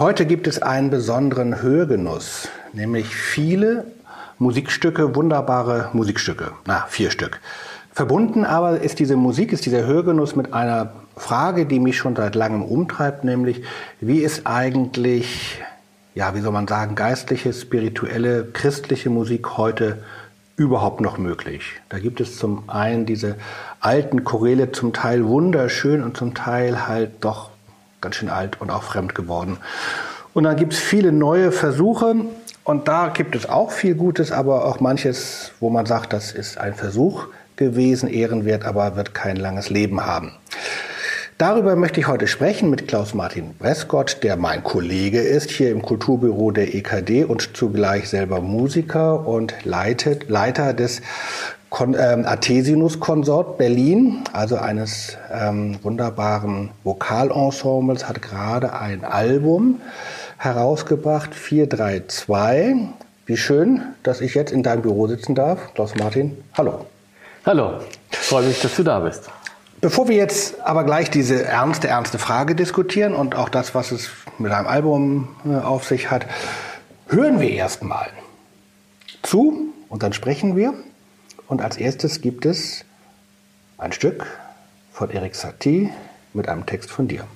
Heute gibt es einen besonderen Hörgenuss, nämlich viele Musikstücke, wunderbare Musikstücke. Na, vier Stück. Verbunden aber ist diese Musik, ist dieser Hörgenuss mit einer Frage, die mich schon seit langem umtreibt, nämlich wie ist eigentlich, ja, wie soll man sagen, geistliche, spirituelle, christliche Musik heute überhaupt noch möglich? Da gibt es zum einen diese alten Choräle, zum Teil wunderschön und zum Teil halt doch ganz schön alt und auch fremd geworden. Und dann gibt es viele neue Versuche und da gibt es auch viel Gutes, aber auch manches, wo man sagt, das ist ein Versuch gewesen, ehrenwert, aber wird kein langes Leben haben. Darüber möchte ich heute sprechen mit Klaus-Martin Brescott, der mein Kollege ist hier im Kulturbüro der EKD und zugleich selber Musiker und leitet, Leiter des Kon ähm, Artesinus-Konsort Berlin, also eines ähm, wunderbaren Vokalensembles, hat gerade ein Album herausgebracht, 432. Wie schön, dass ich jetzt in deinem Büro sitzen darf. Klaus-Martin, hallo. Hallo, freue mich, dass du da bist. Bevor wir jetzt aber gleich diese ernste, ernste Frage diskutieren und auch das, was es mit einem Album äh, auf sich hat, hören wir erstmal zu und dann sprechen wir. Und als erstes gibt es ein Stück von Erik Satie mit einem Text von dir.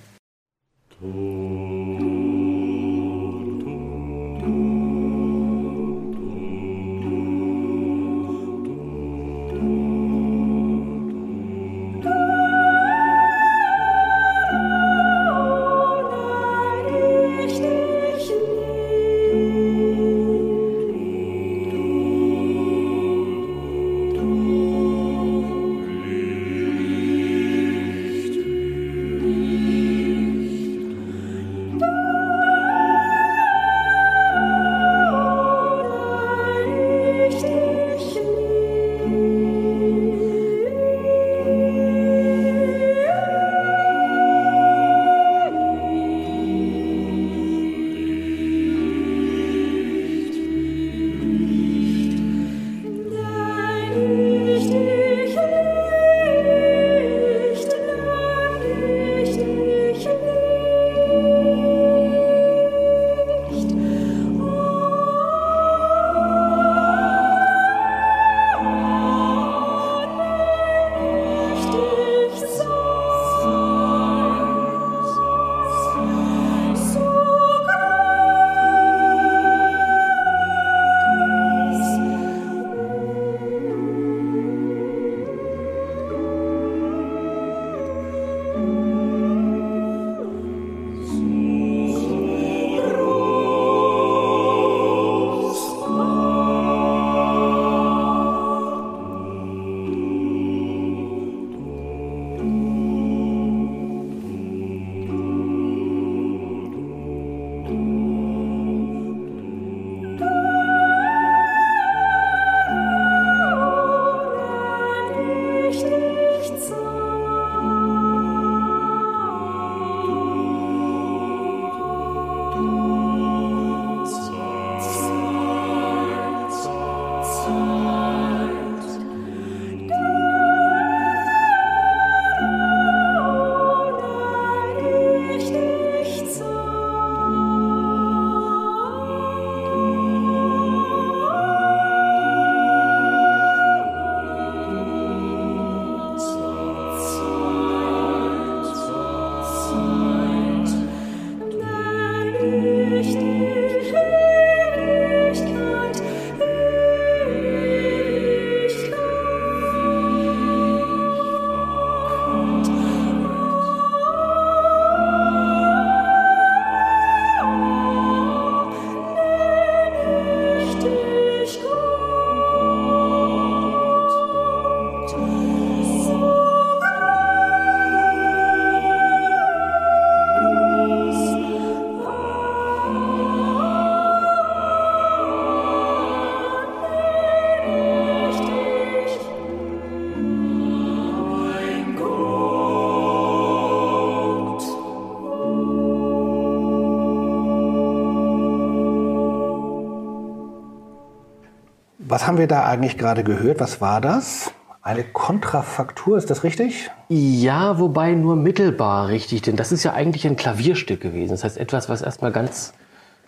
Haben wir da eigentlich gerade gehört? Was war das? Eine Kontrafaktur, ist das richtig? Ja, wobei nur mittelbar richtig, denn das ist ja eigentlich ein Klavierstück gewesen. Das heißt etwas, was erstmal ganz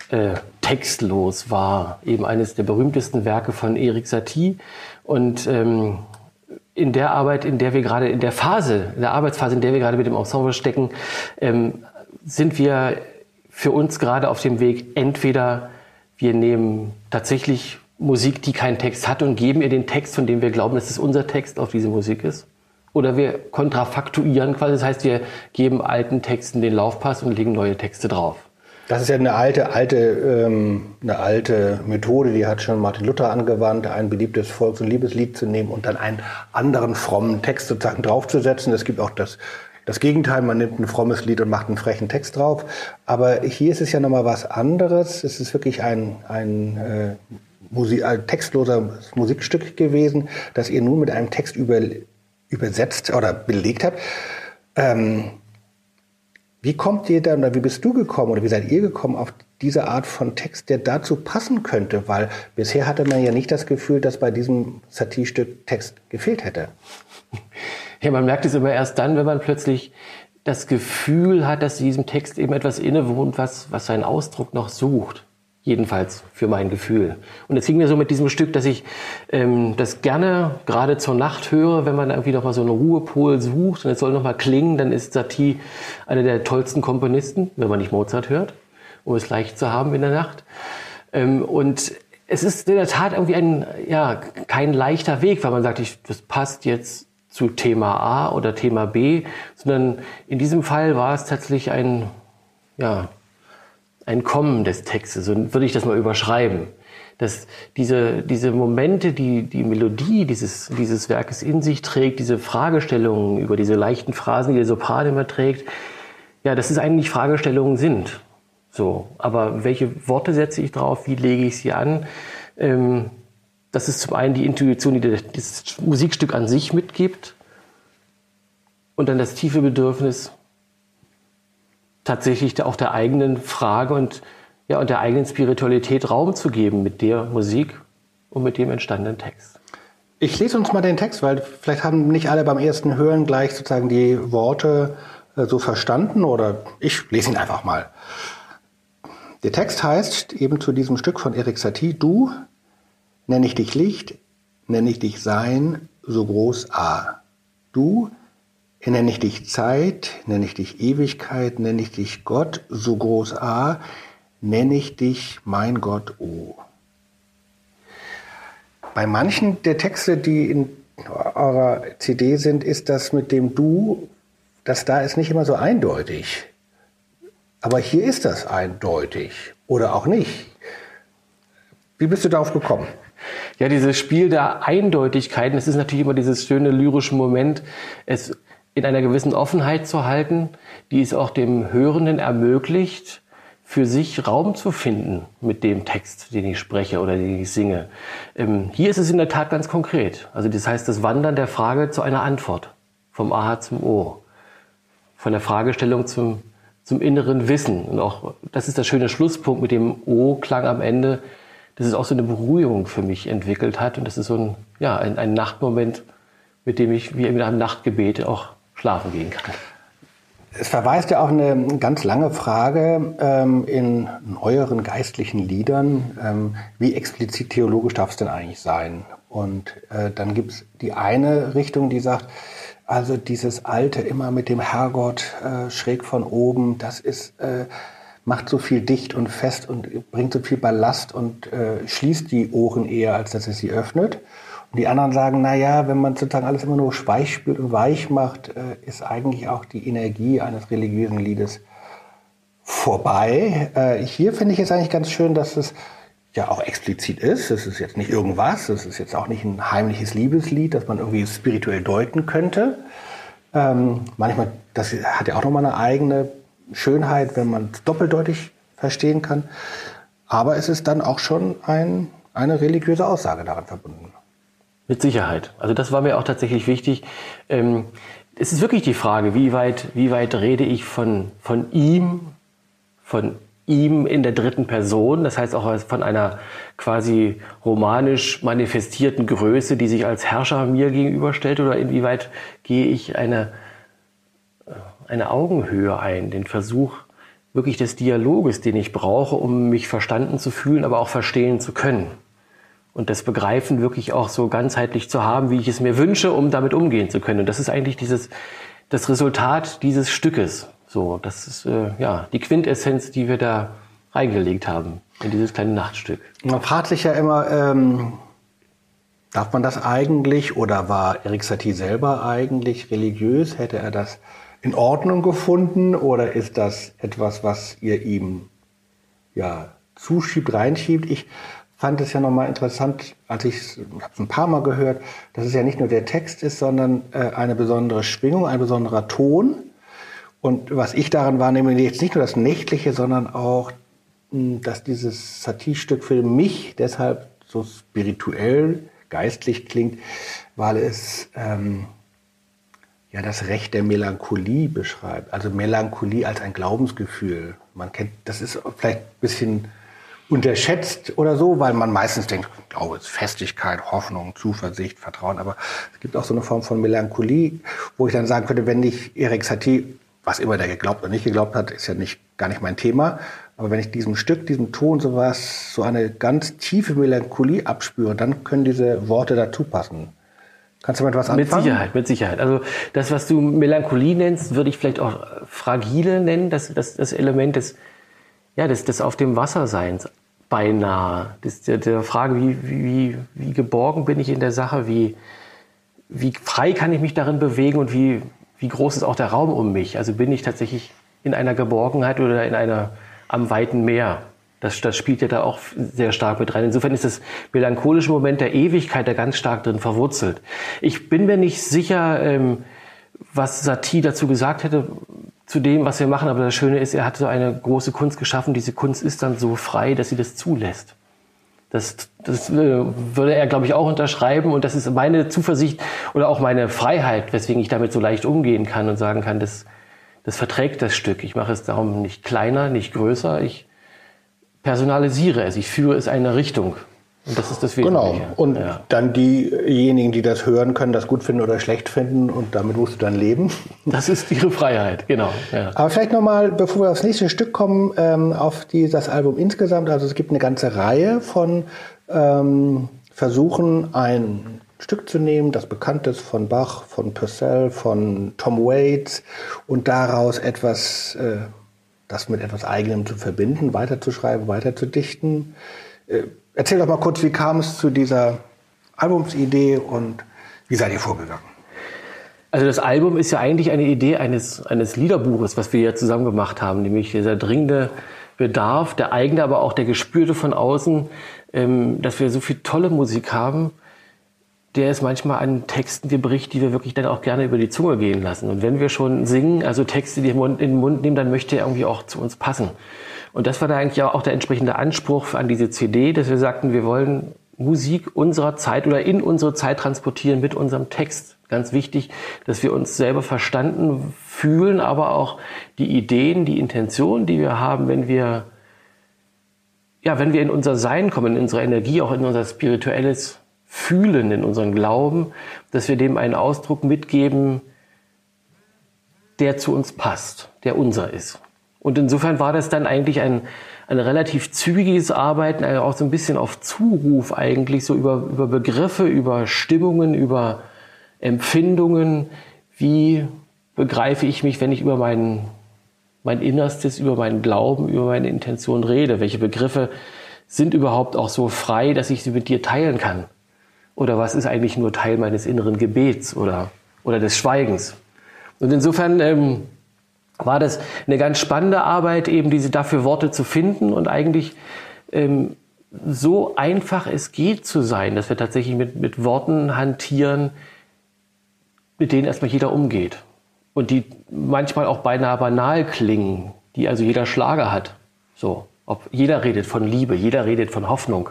äh, textlos war. Eben eines der berühmtesten Werke von Erik Satie. Und ähm, in der Arbeit, in der wir gerade, in der Phase, in der Arbeitsphase, in der wir gerade mit dem Ensemble stecken, ähm, sind wir für uns gerade auf dem Weg, entweder wir nehmen tatsächlich Musik, die keinen Text hat und geben ihr den Text, von dem wir glauben, dass es unser Text auf diese Musik ist. Oder wir kontrafaktuieren quasi, das heißt, wir geben alten Texten den Laufpass und legen neue Texte drauf. Das ist ja eine alte, alte, ähm, eine alte Methode, die hat schon Martin Luther angewandt, ein beliebtes Volks- und Liebeslied zu nehmen und dann einen anderen frommen Text sozusagen draufzusetzen. Es gibt auch das, das Gegenteil, man nimmt ein frommes Lied und macht einen frechen Text drauf. Aber hier ist es ja nochmal was anderes. Es ist wirklich ein, ein äh, Musik, ein textloser Musikstück gewesen, das ihr nun mit einem Text über, übersetzt oder belegt habt. Ähm, wie kommt ihr dann oder wie bist du gekommen oder wie seid ihr gekommen auf diese Art von Text, der dazu passen könnte? Weil bisher hatte man ja nicht das Gefühl, dass bei diesem Satie-Stück Text gefehlt hätte. Ja, man merkt es immer erst dann, wenn man plötzlich das Gefühl hat, dass diesem Text eben etwas innewohnt, was, was seinen Ausdruck noch sucht. Jedenfalls für mein Gefühl. Und es ging mir so mit diesem Stück, dass ich ähm, das gerne gerade zur Nacht höre, wenn man irgendwie noch mal so einen Ruhepol sucht und es soll noch mal klingen, dann ist Satie einer der tollsten Komponisten, wenn man nicht Mozart hört, um es leicht zu haben in der Nacht. Ähm, und es ist in der Tat irgendwie ein, ja, kein leichter Weg, weil man sagt, ich, das passt jetzt zu Thema A oder Thema B, sondern in diesem Fall war es tatsächlich ein, ja, ein Kommen des Textes, so würde ich das mal überschreiben. Dass diese, diese Momente, die die Melodie dieses, dieses Werkes in sich trägt, diese Fragestellungen über diese leichten Phrasen, die der Sopran immer trägt, ja, dass es eigentlich Fragestellungen sind. So, aber welche Worte setze ich drauf? Wie lege ich sie an? Ähm, das ist zum einen die Intuition, die das Musikstück an sich mitgibt, und dann das tiefe Bedürfnis, tatsächlich auch der eigenen Frage und, ja, und der eigenen Spiritualität Raum zu geben mit der Musik und mit dem entstandenen Text. Ich lese uns mal den Text, weil vielleicht haben nicht alle beim ersten Hören gleich sozusagen die Worte äh, so verstanden oder ich lese ihn einfach mal. Der Text heißt eben zu diesem Stück von Erik Satie, du nenne ich dich Licht, nenne ich dich Sein, so groß A. Du Nenne ich dich Zeit, nenne ich dich Ewigkeit, nenne ich dich Gott, so groß A, nenne ich dich mein Gott O. Bei manchen der Texte, die in eurer CD sind, ist das mit dem Du, das da ist nicht immer so eindeutig. Aber hier ist das eindeutig oder auch nicht. Wie bist du darauf gekommen? Ja, dieses Spiel der Eindeutigkeiten, es ist natürlich immer dieses schöne lyrische Moment. Es in einer gewissen Offenheit zu halten, die es auch dem Hörenden ermöglicht, für sich Raum zu finden mit dem Text, den ich spreche oder den ich singe. Ähm, hier ist es in der Tat ganz konkret. Also das heißt das Wandern der Frage zu einer Antwort, vom A zum O, von der Fragestellung zum, zum inneren Wissen. Und auch das ist der schöne Schlusspunkt mit dem O-Klang am Ende, dass es auch so eine Beruhigung für mich entwickelt hat. Und das ist so ein, ja, ein, ein Nachtmoment, mit dem ich wie in einem Nachtgebet auch schlafen gehen kann. Es verweist ja auch eine ganz lange Frage ähm, in neueren geistlichen Liedern, ähm, wie explizit theologisch darf es denn eigentlich sein? Und äh, dann gibt es die eine Richtung, die sagt, also dieses Alte immer mit dem Herrgott äh, schräg von oben, das ist, äh, macht so viel dicht und fest und bringt so viel Ballast und äh, schließt die Ohren eher, als dass es sie öffnet. Und die anderen sagen, na ja, wenn man sozusagen alles immer nur weich spült und weich macht, äh, ist eigentlich auch die Energie eines religiösen Liedes vorbei. Äh, hier finde ich es eigentlich ganz schön, dass es ja auch explizit ist. Es ist jetzt nicht irgendwas, es ist jetzt auch nicht ein heimliches Liebeslied, das man irgendwie spirituell deuten könnte. Ähm, manchmal, das hat ja auch nochmal eine eigene Schönheit, wenn man es doppeldeutig verstehen kann. Aber es ist dann auch schon ein, eine religiöse Aussage daran verbunden. Mit Sicherheit. Also das war mir auch tatsächlich wichtig. Ähm, es ist wirklich die Frage, wie weit, wie weit rede ich von, von ihm, von ihm in der dritten Person, das heißt auch von einer quasi romanisch manifestierten Größe, die sich als Herrscher mir gegenüberstellt, oder inwieweit gehe ich eine, eine Augenhöhe ein, den Versuch wirklich des Dialoges, den ich brauche, um mich verstanden zu fühlen, aber auch verstehen zu können. Und das Begreifen wirklich auch so ganzheitlich zu haben, wie ich es mir wünsche, um damit umgehen zu können. Und das ist eigentlich dieses, das Resultat dieses Stückes. So, das ist äh, ja die Quintessenz, die wir da reingelegt haben in dieses kleine Nachtstück. Man fragt sich ja immer, ähm, darf man das eigentlich oder war Erik Satie selber eigentlich religiös? Hätte er das in Ordnung gefunden oder ist das etwas, was ihr ihm ja zuschiebt, reinschiebt? Ich fand es ja nochmal interessant, als ich es ein paar Mal gehört, dass es ja nicht nur der Text ist, sondern äh, eine besondere Schwingung, ein besonderer Ton. Und was ich daran wahrnehme, jetzt nicht nur das Nächtliche, sondern auch, hm, dass dieses Satie-Stück für mich deshalb so spirituell, geistlich klingt, weil es ähm, ja das Recht der Melancholie beschreibt. Also Melancholie als ein Glaubensgefühl. Man kennt, das ist vielleicht ein bisschen unterschätzt oder so, weil man meistens denkt, Glaube ist Festigkeit, Hoffnung, Zuversicht, Vertrauen. Aber es gibt auch so eine Form von Melancholie, wo ich dann sagen könnte, wenn ich Erik Satie, was immer der geglaubt oder nicht geglaubt hat, ist ja nicht, gar nicht mein Thema. Aber wenn ich diesem Stück, diesem Ton sowas, so eine ganz tiefe Melancholie abspüre, dann können diese Worte dazu passen. Kannst du mit was anfangen? Mit Sicherheit, mit Sicherheit. Also das, was du Melancholie nennst, würde ich vielleicht auch fragile nennen, das, das, das Element des, ja, des, des auf dem Wasserseins beinahe. Das, der, der Frage, wie, wie, wie geborgen bin ich in der Sache, wie, wie frei kann ich mich darin bewegen und wie, wie groß ist auch der Raum um mich. Also bin ich tatsächlich in einer Geborgenheit oder in einer am weiten Meer. Das, das spielt ja da auch sehr stark mit rein. Insofern ist das melancholische Moment der Ewigkeit da ganz stark drin verwurzelt. Ich bin mir nicht sicher, ähm, was Satie dazu gesagt hätte, zu dem, was wir machen. Aber das Schöne ist, er hat so eine große Kunst geschaffen. Diese Kunst ist dann so frei, dass sie das zulässt. Das, das äh, würde er, glaube ich, auch unterschreiben. Und das ist meine Zuversicht oder auch meine Freiheit, weswegen ich damit so leicht umgehen kann und sagen kann, das, das verträgt das Stück. Ich mache es darum nicht kleiner, nicht größer. Ich personalisiere es, ich führe es eine Richtung. Und das ist das Wesentliche. Genau. Und ja. dann diejenigen, die das hören, können das gut finden oder schlecht finden und damit musst du dann leben. Das ist ihre Freiheit, genau. Ja. Aber vielleicht nochmal, bevor wir aufs nächste Stück kommen, ähm, auf die, das Album insgesamt. Also es gibt eine ganze Reihe von ähm, Versuchen, ein Stück zu nehmen, das bekannt ist von Bach, von Purcell, von Tom Waits und daraus etwas äh, das mit etwas Eigenem zu verbinden, weiterzuschreiben, weiterzudichten. Äh, erzähl doch mal kurz, wie kam es zu dieser Albumsidee und wie seid ihr vorgegangen? Also das Album ist ja eigentlich eine Idee eines, eines Liederbuches, was wir ja zusammen gemacht haben, nämlich dieser dringende Bedarf, der eigene, aber auch der gespürte von außen, ähm, dass wir so viel tolle Musik haben, der ist manchmal an Texten gebericht, die wir wirklich dann auch gerne über die Zunge gehen lassen. Und wenn wir schon singen, also Texte, die in den Mund nehmen, dann möchte er irgendwie auch zu uns passen. Und das war da eigentlich auch der entsprechende Anspruch an diese CD, dass wir sagten, wir wollen Musik unserer Zeit oder in unsere Zeit transportieren mit unserem Text. Ganz wichtig, dass wir uns selber verstanden fühlen, aber auch die Ideen, die Intentionen, die wir haben, wenn wir, ja, wenn wir in unser Sein kommen, in unsere Energie, auch in unser spirituelles fühlen in unserem Glauben, dass wir dem einen Ausdruck mitgeben, der zu uns passt, der unser ist. Und insofern war das dann eigentlich ein, ein relativ zügiges Arbeiten, also auch so ein bisschen auf Zuruf eigentlich, so über, über Begriffe, über Stimmungen, über Empfindungen. Wie begreife ich mich, wenn ich über mein, mein Innerstes, über meinen Glauben, über meine Intention rede? Welche Begriffe sind überhaupt auch so frei, dass ich sie mit dir teilen kann? Oder was ist eigentlich nur Teil meines inneren Gebets oder, oder des Schweigens? Und insofern ähm, war das eine ganz spannende Arbeit, eben diese dafür Worte zu finden und eigentlich ähm, so einfach es geht zu sein, dass wir tatsächlich mit, mit Worten hantieren, mit denen erstmal jeder umgeht. Und die manchmal auch beinahe banal klingen, die also jeder Schlager hat. So, ob jeder redet von Liebe, jeder redet von Hoffnung.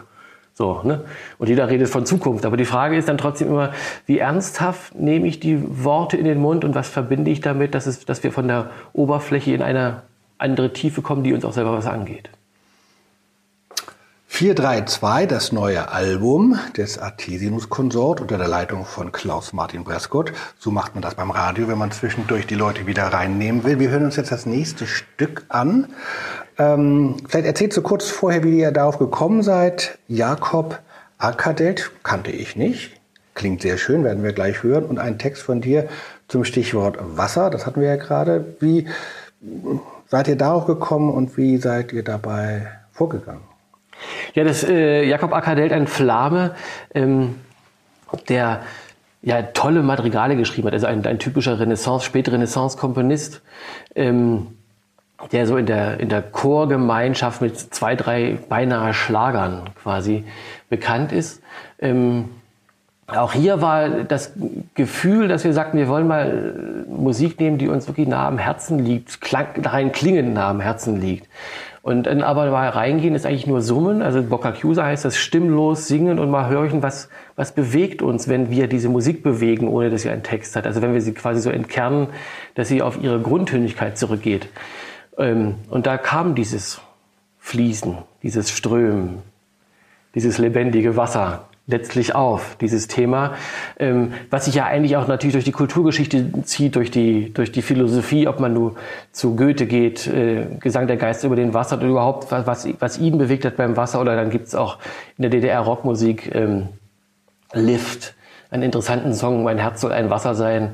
So, ne? Und jeder redet von Zukunft. Aber die Frage ist dann trotzdem immer, wie ernsthaft nehme ich die Worte in den Mund und was verbinde ich damit, dass, es, dass wir von der Oberfläche in eine andere Tiefe kommen, die uns auch selber was angeht. 432, das neue Album des Artesianus Konsort unter der Leitung von Klaus Martin Brescott. So macht man das beim Radio, wenn man zwischendurch die Leute wieder reinnehmen will. Wir hören uns jetzt das nächste Stück an. Ähm, vielleicht erzählst du kurz vorher, wie ihr darauf gekommen seid. Jakob Akadelt kannte ich nicht. Klingt sehr schön, werden wir gleich hören. Und ein Text von dir zum Stichwort Wasser, das hatten wir ja gerade. Wie seid ihr darauf gekommen und wie seid ihr dabei vorgegangen? Ja, das äh, Jakob Akadelt, ein Flame, ähm, der ja tolle Madrigale geschrieben hat, also ein, ein typischer Renaissance, Spätrenaissance-Komponist, ähm, der so in der, in der Chorgemeinschaft mit zwei, drei beinahe Schlagern quasi bekannt ist. Ähm, auch hier war das Gefühl, dass wir sagten, wir wollen mal Musik nehmen, die uns wirklich nah am Herzen liegt, klang, rein klingend nah am Herzen liegt. Und dann aber mal reingehen ist eigentlich nur Summen. Also Boccacusa heißt das stimmlos singen und mal hören, was, was bewegt uns, wenn wir diese Musik bewegen, ohne dass sie einen Text hat. Also wenn wir sie quasi so entkernen, dass sie auf ihre Grundtönigkeit zurückgeht. Ähm, und da kam dieses Fließen, dieses Strömen, dieses lebendige Wasser letztlich auf, dieses Thema, ähm, was sich ja eigentlich auch natürlich durch die Kulturgeschichte zieht, durch die, durch die Philosophie, ob man nur zu Goethe geht, äh, Gesang der Geister über den Wasser oder überhaupt, was, was ihn bewegt hat beim Wasser, oder dann gibt's auch in der DDR Rockmusik ähm, Lift, einen interessanten Song, Mein Herz soll ein Wasser sein.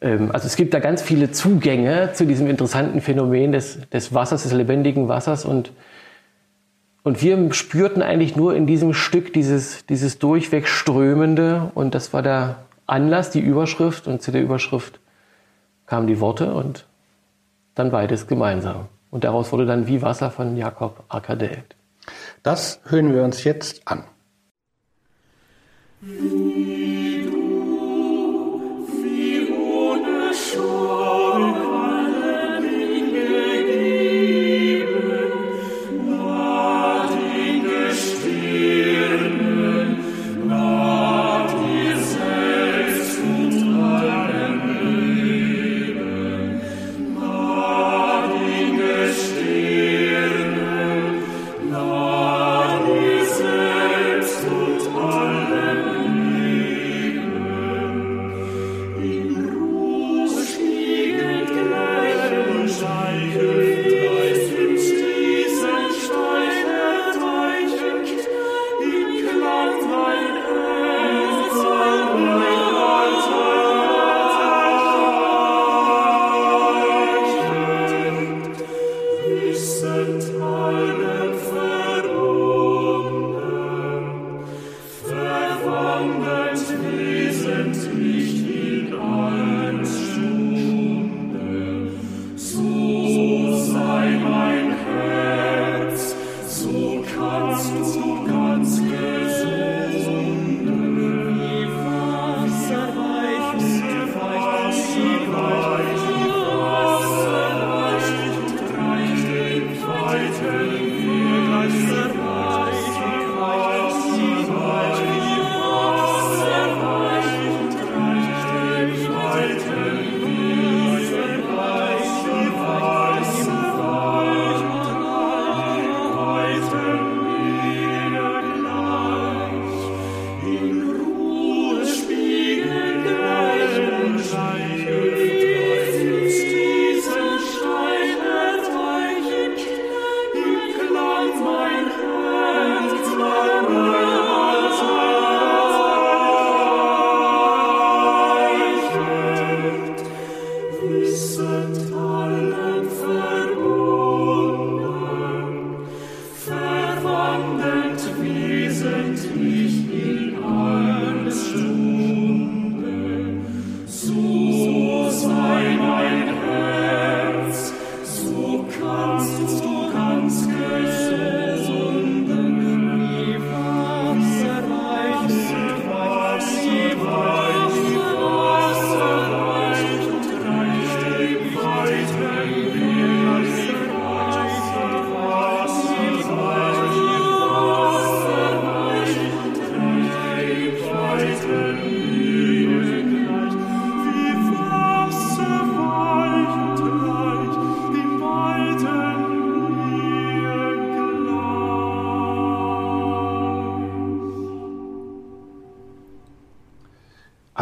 Ähm, also es gibt da ganz viele Zugänge zu diesem interessanten Phänomen des, des Wassers, des lebendigen Wassers und und wir spürten eigentlich nur in diesem Stück dieses, dieses durchweg strömende und das war der Anlass, die Überschrift und zu der Überschrift kamen die Worte und dann beides gemeinsam. Und daraus wurde dann Wie Wasser von Jakob Akadelt. Das hören wir uns jetzt an. Wie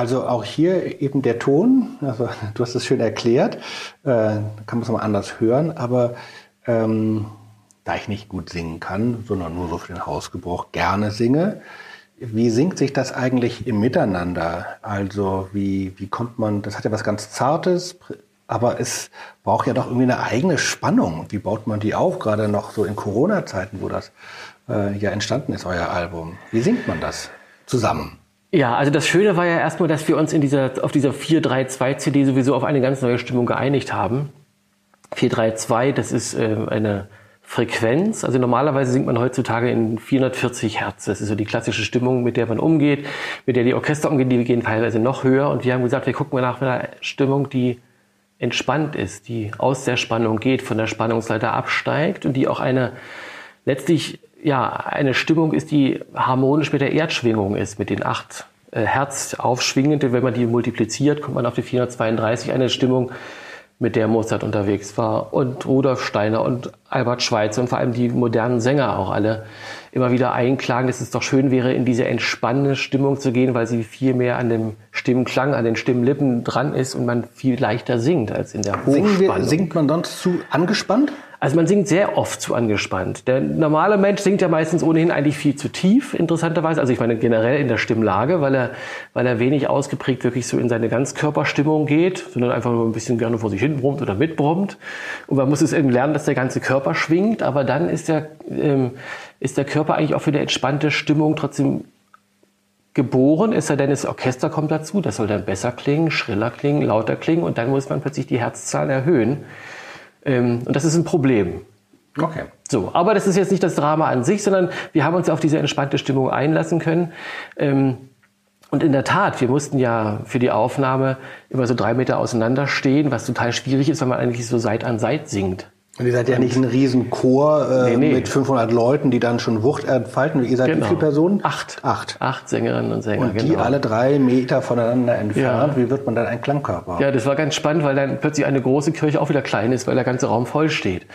Also auch hier eben der Ton, also du hast es schön erklärt, äh, kann man es mal anders hören, aber ähm, da ich nicht gut singen kann, sondern nur so für den Hausgebrauch gerne singe, wie singt sich das eigentlich im Miteinander? Also wie, wie kommt man, das hat ja was ganz Zartes, aber es braucht ja doch irgendwie eine eigene Spannung. Wie baut man die auf, gerade noch so in Corona-Zeiten, wo das äh, ja entstanden ist, euer Album? Wie singt man das zusammen? Ja, also das Schöne war ja erstmal, dass wir uns in dieser, auf dieser 432-CD sowieso auf eine ganz neue Stimmung geeinigt haben. 432, das ist äh, eine Frequenz. Also normalerweise singt man heutzutage in 440 Hertz. Das ist so die klassische Stimmung, mit der man umgeht, mit der die Orchester umgehen. Die gehen teilweise noch höher. Und wir haben gesagt, wir gucken mal nach einer Stimmung, die entspannt ist, die aus der Spannung geht, von der Spannungsleiter absteigt und die auch eine letztlich ja eine Stimmung ist, die harmonisch mit der Erdschwingung ist, mit den acht äh, Hertz aufschwingende. Wenn man die multipliziert, kommt man auf die 432 eine Stimmung, mit der Mozart unterwegs war und Rudolf Steiner und Albert Schweitzer und vor allem die modernen Sänger auch alle immer wieder einklagen, dass es doch schön wäre, in diese entspannende Stimmung zu gehen, weil sie viel mehr an dem Stimmenklang, an den Stimmlippen dran ist und man viel leichter singt als in der Hochspannung. Wir, singt man sonst zu angespannt? Also man singt sehr oft zu angespannt. Der normale Mensch singt ja meistens ohnehin eigentlich viel zu tief, interessanterweise. Also ich meine generell in der Stimmlage, weil er, weil er wenig ausgeprägt wirklich so in seine Ganzkörperstimmung geht, sondern einfach nur ein bisschen gerne vor sich hin brummt oder mitbrummt. Und man muss es eben lernen, dass der ganze Körper schwingt, aber dann ist der, ähm, ist der Körper eigentlich auch für eine entspannte Stimmung trotzdem geboren, ist er denn das Orchester kommt dazu, das soll dann besser klingen, schriller klingen, lauter klingen und dann muss man plötzlich die Herzzahlen erhöhen. Ähm, und das ist ein Problem. Okay. So, aber das ist jetzt nicht das Drama an sich, sondern wir haben uns auf diese entspannte Stimmung einlassen können. Ähm, und in der Tat, wir mussten ja für die Aufnahme immer so drei Meter auseinander stehen, was total schwierig ist, weil man eigentlich so Seit an Seit singt. Und ihr seid ja nicht ein Riesenchor äh, Nee, nee. mit 500 Leuten, die dann schon Wucht entfalten. Ihr seid wie Genau. viele Personen? Acht. Acht. Acht Sängerinnen und Sänger, Und die genau. alle drei Meter voneinander entfernt. Ja. Wie wird man dann ein Klangkörper? Ja, das war ganz spannend, weil dann plötzlich eine große Kirche auch wieder klein ist, weil der ganze Raum voll steht.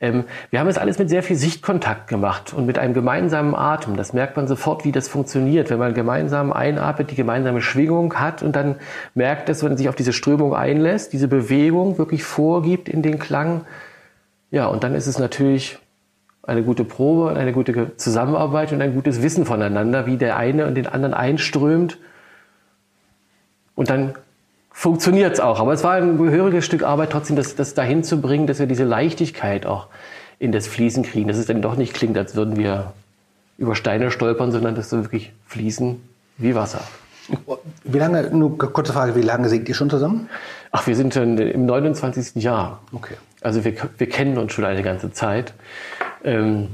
Ähm, wir haben das alles mit sehr viel Sichtkontakt gemacht und mit einem gemeinsamen Atem. Das merkt man sofort, wie das funktioniert, wenn man gemeinsam einatmet, die gemeinsame Schwingung hat und dann merkt, dass man sich auf diese Strömung einlässt, diese Bewegung wirklich vorgibt in den Klang. Ja, und dann ist es natürlich eine gute Probe und eine gute Zusammenarbeit und ein gutes Wissen voneinander, wie der eine und den anderen einströmt. Und dann funktioniert es auch. Aber es war ein gehöriges Stück Arbeit, trotzdem das, das dahin zu bringen, dass wir diese Leichtigkeit auch in das Fließen kriegen. Dass es dann doch nicht klingt, als würden wir über Steine stolpern, sondern dass wir wirklich fließen wie Wasser. Wie lange, nur kurze Frage, wie lange singt ihr schon zusammen? Ach, wir sind schon im 29. Jahr. Okay. Also wir, wir kennen uns schon eine ganze Zeit. Ähm,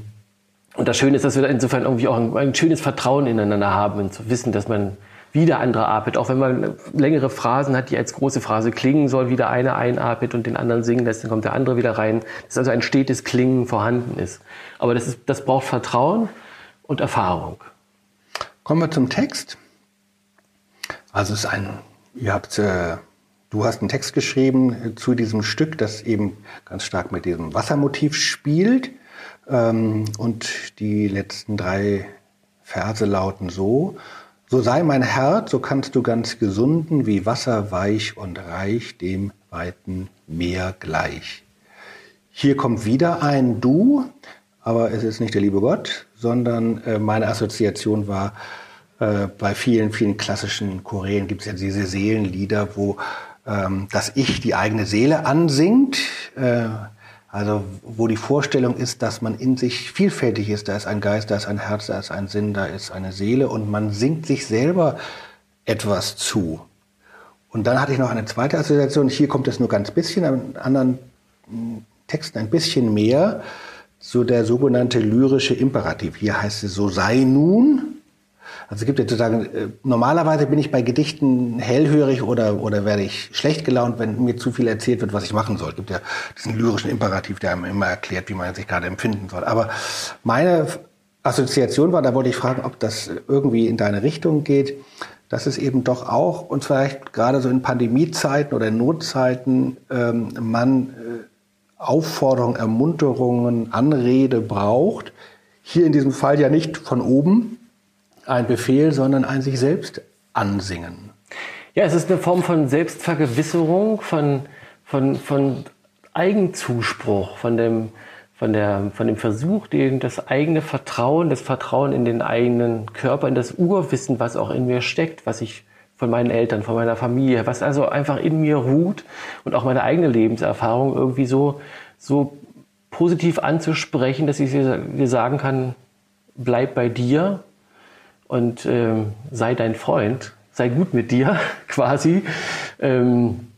und das Schöne ist, dass wir insofern irgendwie auch ein, ein schönes Vertrauen ineinander haben und zu wissen, dass man wieder andere atmet. Auch wenn man längere Phrasen hat, die als große Phrase klingen soll, wieder eine einatmet und den anderen singen lässt, dann kommt der andere wieder rein. Dass also ein stetes Klingen vorhanden ist. Aber das, ist, das braucht Vertrauen und Erfahrung. Kommen wir zum Text. Also es ist ein, ihr habt, äh, du hast einen Text geschrieben äh, zu diesem Stück, das eben ganz stark mit diesem Wassermotiv spielt. Ähm, und die letzten drei Verse lauten so: So sei mein Herz, so kannst du ganz gesunden, wie Wasser weich und reich dem weiten Meer gleich. Hier kommt wieder ein Du, aber es ist nicht der liebe Gott, sondern äh, meine Assoziation war, äh, bei vielen, vielen klassischen Chorälen gibt es ja diese Seelenlieder, wo ähm, das Ich die eigene Seele ansingt. Äh, also wo die Vorstellung ist, dass man in sich vielfältig ist. Da ist ein Geist, da ist ein Herz, da ist ein Sinn, da ist eine Seele und man singt sich selber etwas zu. Und dann hatte ich noch eine zweite Assoziation. Hier kommt es nur ganz bisschen, an anderen mh, Texten ein bisschen mehr. So der sogenannte lyrische Imperativ. Hier heißt es so sei nun. Also es gibt ja sozusagen, äh, normalerweise bin ich bei Gedichten hellhörig oder, oder werde ich schlecht gelaunt, wenn mir zu viel erzählt wird, was ich machen soll. Es gibt ja diesen lyrischen Imperativ, der einem immer erklärt, wie man sich gerade empfinden soll. Aber meine Assoziation war, da wollte ich fragen, ob das irgendwie in deine Richtung geht, dass es eben doch auch, und vielleicht gerade so in Pandemiezeiten oder in Notzeiten, ähm, man äh, Aufforderungen, Ermunterungen, Anrede braucht. Hier in diesem Fall ja nicht von oben ein Befehl, sondern ein sich selbst ansingen. Ja, es ist eine Form von Selbstvergewisserung, von, von, von Eigenzuspruch, von dem, von, der, von dem Versuch, den, das eigene Vertrauen, das Vertrauen in den eigenen Körper, in das Urwissen, was auch in mir steckt, was ich von meinen Eltern, von meiner Familie, was also einfach in mir ruht und auch meine eigene Lebenserfahrung irgendwie so, so positiv anzusprechen, dass ich dir sagen kann, bleib bei dir und ähm, sei dein Freund, sei gut mit dir quasi. Ähm,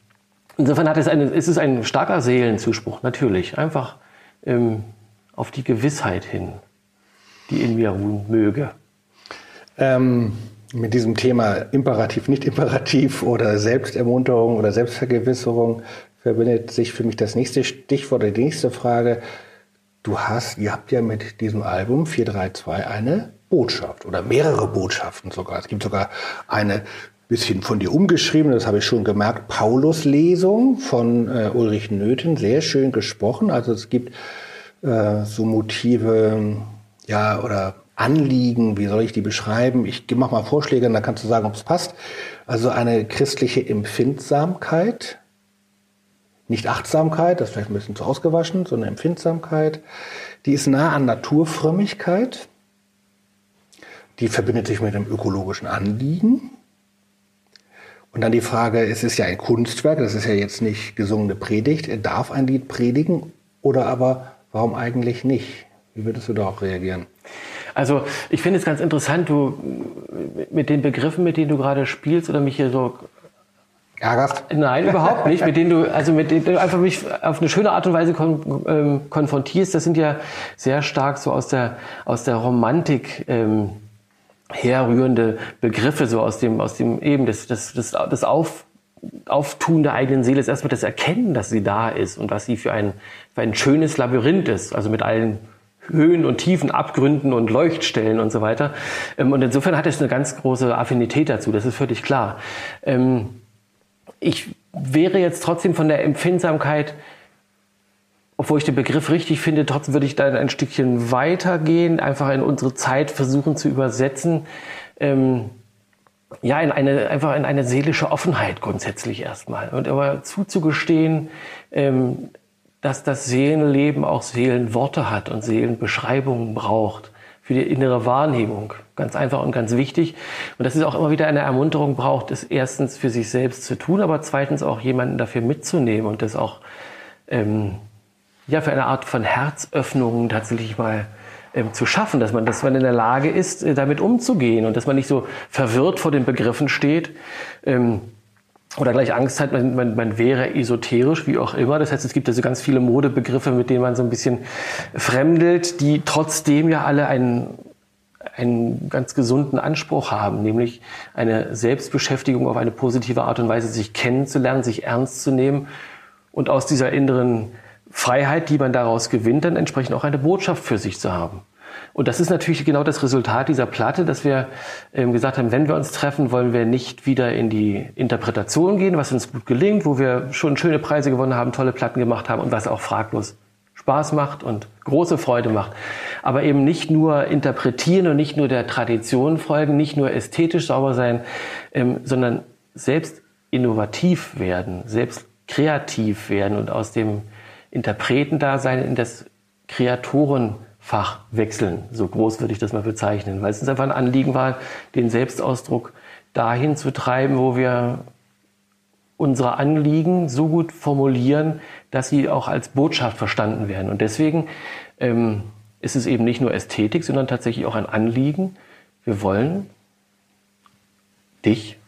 insofern hat es, eine, es ein starker Seelenzuspruch, natürlich. Einfach ähm, auf die Gewissheit hin, die in mir ruhen möge. Ähm, mit diesem Thema Imperativ, nicht Imperativ oder Selbstermunterung oder Selbstvergewisserung verbindet sich für mich das nächste Stichwort, die nächste Frage. Du hast, ihr habt ja mit diesem Album 432 eine Botschaft oder mehrere Botschaften sogar. Es gibt sogar eine bisschen von dir umgeschrieben, das habe ich schon gemerkt, Paulus-Lesung von äh, Ulrich Nöthen, sehr schön gesprochen. Also es gibt äh, so Motive, ja, oder Anliegen, wie soll ich die beschreiben? Ich mache mal Vorschläge und dann kannst du sagen, ob es passt. Also eine christliche Empfindsamkeit, nicht Achtsamkeit, das ist vielleicht ein bisschen zu ausgewaschen, sondern Empfindsamkeit. Die ist nah an Naturfrömmigkeit. Die verbindet sich mit dem ökologischen Anliegen. Und dann die Frage, es ist ja ein Kunstwerk, das ist ja jetzt nicht gesungene Predigt. Darf ein Lied predigen oder aber warum eigentlich nicht? Wie würdest du darauf reagieren? Also ich finde es ganz interessant, du mit den Begriffen, mit denen du gerade spielst oder mich hier so Ärgerst? Nein, überhaupt nicht. Mit denen du, also mit denen du einfach mich auf eine schöne Art und Weise kon ähm, konfrontierst, das sind ja sehr stark so aus der, aus der Romantik ähm, herrührende Begriffe, so aus dem, aus dem eben das, das, das, das Auf, Auftun der eigenen Seele ist erstmal das Erkennen, dass sie da ist und was sie für ein, für ein schönes Labyrinth ist, also mit allen Höhen und Tiefen, Abgründen und Leuchtstellen und so weiter. Ähm, und insofern hat es eine ganz große Affinität dazu, das ist völlig klar. Ähm, ich wäre jetzt trotzdem von der Empfindsamkeit, obwohl ich den Begriff richtig finde, trotzdem würde ich da ein Stückchen weitergehen, einfach in unsere Zeit versuchen zu übersetzen. Ähm, ja, in eine, einfach in eine seelische Offenheit grundsätzlich erstmal. Und aber zuzugestehen, ähm, dass das Seelenleben auch Seelenworte hat und Seelenbeschreibungen braucht für die innere Wahrnehmung. Ganz einfach und ganz wichtig. Und dass es auch immer wieder eine Ermunterung braucht, es erstens für sich selbst zu tun, aber zweitens auch jemanden dafür mitzunehmen und das auch ähm, ja, für eine Art von Herzöffnung tatsächlich mal ähm, zu schaffen, dass man, dass man in der Lage ist, äh, damit umzugehen und dass man nicht so verwirrt vor den Begriffen steht. Ähm, oder gleich Angst hat, man, man, man wäre esoterisch, wie auch immer. Das heißt, es gibt also ganz viele Modebegriffe, mit denen man so ein bisschen fremdelt, die trotzdem ja alle einen, einen ganz gesunden Anspruch haben, nämlich eine Selbstbeschäftigung auf eine positive Art und Weise, sich kennenzulernen, sich ernst zu nehmen und aus dieser inneren Freiheit, die man daraus gewinnt, dann entsprechend auch eine Botschaft für sich zu haben. Und das ist natürlich genau das Resultat dieser Platte, dass wir ähm, gesagt haben, wenn wir uns treffen, wollen wir nicht wieder in die Interpretation gehen, was uns gut gelingt, wo wir schon schöne Preise gewonnen haben, tolle Platten gemacht haben und was auch fraglos Spaß macht und große Freude macht. Aber eben nicht nur interpretieren und nicht nur der Tradition folgen, nicht nur ästhetisch sauber sein, ähm, sondern selbst innovativ werden, selbst kreativ werden und aus dem Interpretendasein in das Kreatoren Fach wechseln. So groß würde ich das mal bezeichnen, weil es uns einfach ein Anliegen war, den Selbstausdruck dahin zu treiben, wo wir unsere Anliegen so gut formulieren, dass sie auch als Botschaft verstanden werden. Und deswegen ähm, ist es eben nicht nur Ästhetik, sondern tatsächlich auch ein Anliegen. Wir wollen dich,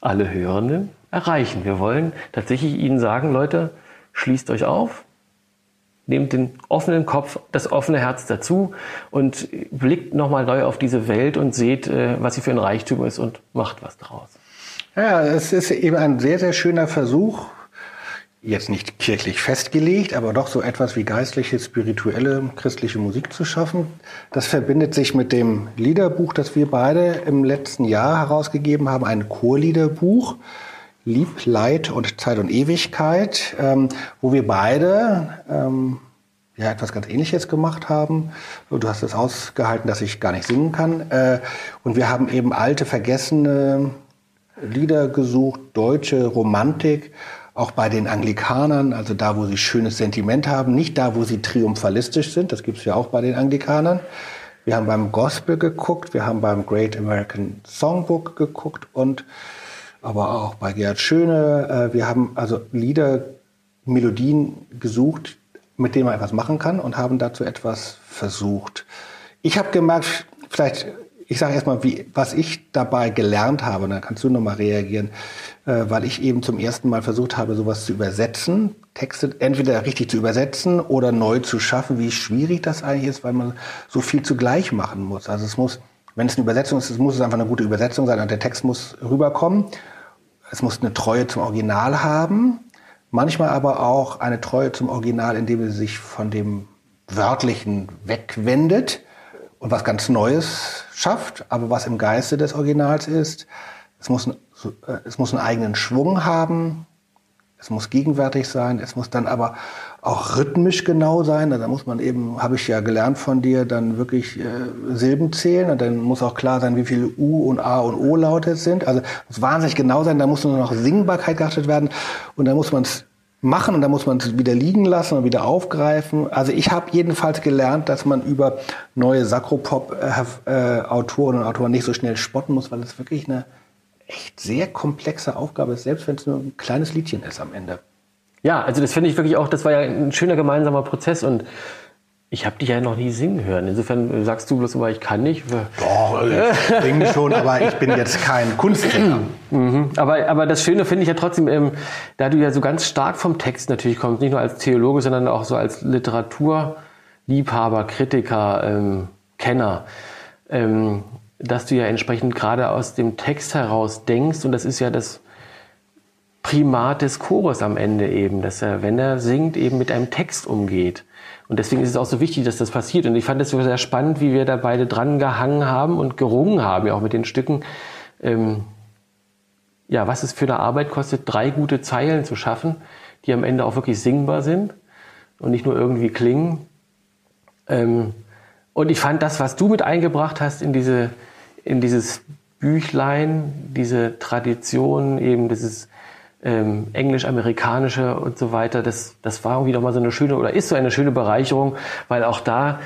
alle Hörenden, erreichen. Wir wollen tatsächlich Ihnen sagen, Leute, schließt euch auf, nehmt den offenen Kopf, das offene Herz dazu und blickt nochmal neu auf diese Welt und seht, äh, was sie für ein Reichtum ist und macht was draus. Ja, es ist eben ein sehr, sehr schöner Versuch, jetzt nicht kirchlich festgelegt, aber doch so etwas wie geistliche, spirituelle, christliche Musik zu schaffen. Das verbindet sich mit dem Liederbuch, das wir beide im letzten Jahr herausgegeben haben, ein Chorliederbuch. Lieb, Leid und Zeit und Ewigkeit, ähm, wo wir beide ähm, ja etwas ganz Ähnliches gemacht haben. Du hast es ausgehalten, dass ich gar nicht singen kann. Äh, und wir haben eben alte, vergessene Lieder gesucht, deutsche Romantik, auch bei den Anglikanern, also da, wo sie schönes Sentiment haben, nicht da, wo sie triumphalistisch sind, das gibt es ja auch bei den Anglikanern. Wir haben beim Gospel geguckt, wir haben beim Great American Songbook geguckt und aber auch bei Gerhard Schöne. Äh, wir haben also Lieder, Melodien gesucht, mit denen man etwas machen kann und haben dazu etwas versucht. Ich habe gemerkt, vielleicht, ich sage erstmal, was ich dabei gelernt habe, dann kannst du nochmal reagieren, äh, weil ich eben zum ersten Mal versucht habe, sowas zu übersetzen, Texte entweder richtig zu übersetzen oder neu zu schaffen, wie schwierig das eigentlich ist, weil man so viel zugleich machen muss. Also es muss, wenn es eine Übersetzung ist, muss es einfach eine gute Übersetzung sein und der Text muss rüberkommen. Es muss eine Treue zum Original haben manchmal aber auch eine Treue zum Original, indem es sich von dem Wörtlichen wegwendet und was ganz Neues schafft, aber was im Geiste des Originals ist. Es muss, äh, es muss einen eigenen Schwung haben, es muss gegenwärtig sein, es muss dann aber auch rhythmisch genau sein. Da muss man eben, habe ich ja gelernt von dir, dann wirklich äh, Silben zählen und dann muss auch klar sein, wie viele U und A und O Laute es sind. Also muss wahnsinnig genau sein. Da muss nur noch Singbarkeit geachtet werden und dann muss man es machen und dann muss man es wieder liegen lassen und wieder aufgreifen. Also ich habe jedenfalls gelernt, dass man über neue Sakropop-Autoren und Autoren nicht so schnell spotten muss, weil es wirklich eine echt sehr komplexe Aufgabe ist, selbst wenn es nur ein kleines Liedchen ist am Ende. Ja, also das finde ich wirklich auch, das war ja ein schöner gemeinsamer Prozess und ich habe dich ja noch nie singen hören. Insofern sagst du bloß immer, ich kann nicht. Doch, ich singe schon, aber ich bin jetzt kein Kunstsänger. Mhm. Aber, aber das Schöne finde ich ja trotzdem, ähm, da du ja so ganz stark vom Text natürlich kommst, nicht nur als Theologe, sondern auch so als Literaturliebhaber, Kritiker, ähm, Kenner, ähm, dass du ja entsprechend gerade aus dem Text heraus denkst und das ist ja das Primat des Chores am Ende eben, dass er, wenn er singt, eben mit einem Text umgeht. Und deswegen ist es auch so wichtig, dass das passiert. Und ich fand es sehr spannend, wie wir da beide dran gehangen haben und gerungen haben, ja auch mit den Stücken. Ähm, ja, was es für eine Arbeit kostet, drei gute Zeilen zu schaffen, die am Ende auch wirklich singbar sind und nicht nur irgendwie klingen. Ähm, und ich fand das, was du mit eingebracht hast in diese, in dieses Büchlein, diese Tradition, eben dieses ähm, englisch-amerikanische und so weiter, das, das war irgendwie nochmal so eine schöne oder ist so eine schöne Bereicherung, weil auch da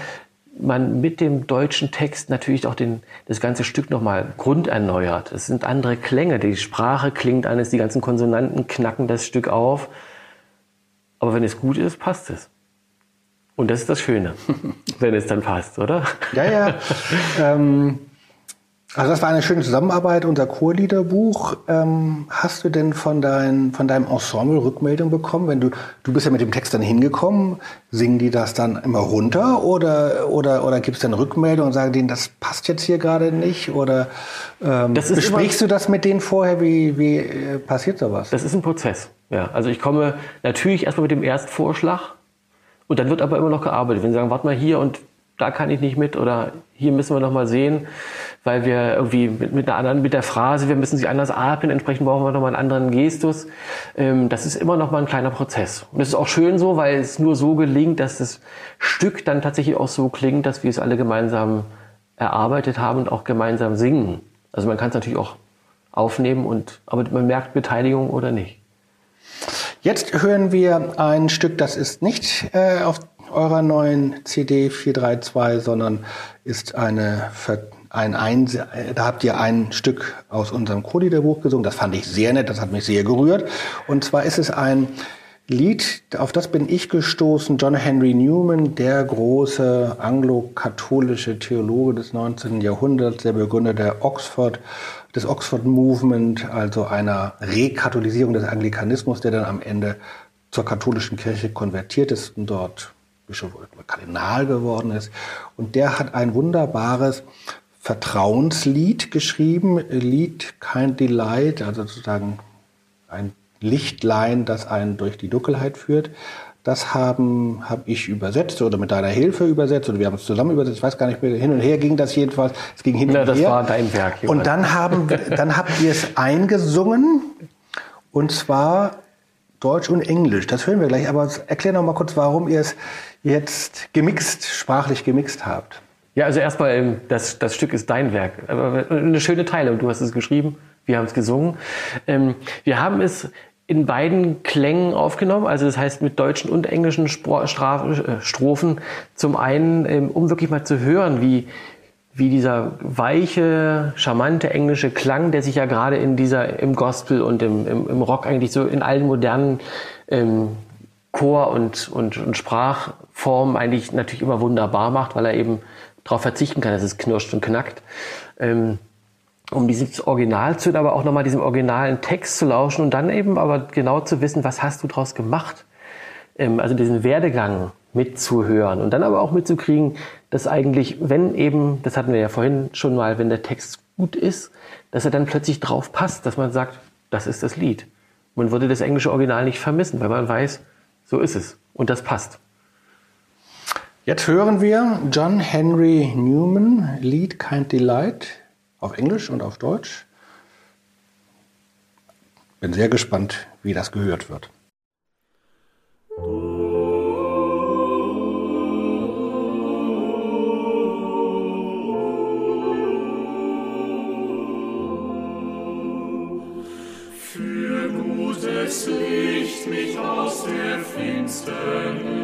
man mit dem deutschen Text natürlich auch den, das ganze Stück nochmal grunderneuert. Es sind andere Klänge, die Sprache klingt anders, die ganzen Konsonanten knacken das Stück auf. Aber wenn es gut ist, passt es. Und das ist das Schöne, wenn es dann passt, oder? Ja, ja. ähm, also das war eine schöne Zusammenarbeit, unser Chorliederbuch. Ähm, hast du denn von, dein, von deinem Ensemble Rückmeldung bekommen? Wenn du, du bist ja mit dem Text dann hingekommen, singen die das dann immer runter oder, oder, oder gibt es dann Rückmeldung und sagen denen, das passt jetzt hier gerade nicht? Oder ähm, besprichst du das mit denen vorher? Wie, wie äh, passiert sowas? Das ist ein Prozess. Ja, also ich komme natürlich erstmal mit dem Erstvorschlag und dann wird aber immer noch gearbeitet. Wenn sie sagen, warte mal hier und da kann ich nicht mit oder hier müssen wir noch mal sehen, weil wir irgendwie mit, mit einer anderen, mit der Phrase, wir müssen sie anders atmen, entsprechend brauchen wir noch mal einen anderen Gestus. Ähm, das ist immer noch mal ein kleiner Prozess. Und das ist auch schön so, weil es nur so gelingt, dass das Stück dann tatsächlich auch so klingt, dass wir es alle gemeinsam erarbeitet haben und auch gemeinsam singen. Also man kann es natürlich auch aufnehmen und, aber man merkt Beteiligung oder nicht. Jetzt hören wir ein Stück, das ist nicht äh, auf eurer neuen CD 432, sondern ist eine ein, ein, da habt ihr ein Stück aus unserem Chorliederbuch gesungen. Das fand ich sehr nett, das hat mich sehr gerührt. Und zwar ist es ein Lied, auf das bin ich gestoßen, John Henry Newman, der große anglo-katholische Theologe des 19. Jahrhunderts, der Begründer der Oxford, des Oxford Movement, also einer Rekatholisierung des Anglikanismus, der dann am Ende zur katholischen Kirche konvertiert ist und dort Bischof oder Kardinal geworden ist. Und der hat ein wunderbares Vertrauenslied geschrieben, Lied Kind Delight, also sozusagen ein Lichtlein, das einen durch die Dunkelheit führt. Das haben habe ich übersetzt oder mit deiner Hilfe übersetzt oder wir haben es zusammen übersetzt. Ich weiß gar nicht mehr. Hin und her ging das jedenfalls. Es ging hin ja, und das her. war dein Werk. Johann. Und dann haben dann habt ihr es eingesungen und zwar Deutsch und Englisch. Das hören wir gleich. Aber erklär noch mal kurz, warum ihr es jetzt gemixt, sprachlich gemixt habt. Ja, also erstmal, ähm, das, das Stück ist dein Werk. Eine schöne Teile und du hast es geschrieben. wir haben es gesungen. Ähm, wir haben es in beiden Klängen aufgenommen, also das heißt mit deutschen und englischen Spro Straf äh, Strophen. Zum einen, ähm, um wirklich mal zu hören, wie, wie dieser weiche, charmante englische Klang, der sich ja gerade in dieser, im Gospel und im, im, im Rock eigentlich so in allen modernen ähm, Chor- und, und, und Sprachformen eigentlich natürlich immer wunderbar macht, weil er eben darauf verzichten kann, dass es knirscht und knackt. Ähm, um dieses Original zu, aber auch nochmal diesem originalen Text zu lauschen und dann eben aber genau zu wissen, was hast du daraus gemacht. Ähm, also diesen Werdegang mitzuhören und dann aber auch mitzukriegen, dass eigentlich, wenn eben, das hatten wir ja vorhin schon mal, wenn der Text gut ist, dass er dann plötzlich drauf passt, dass man sagt, das ist das Lied. Man würde das englische Original nicht vermissen, weil man weiß, so ist es und das passt. Jetzt hören wir John Henry Newman, Lied Kind Delight auf Englisch und auf Deutsch. Bin sehr gespannt, wie das gehört wird. Der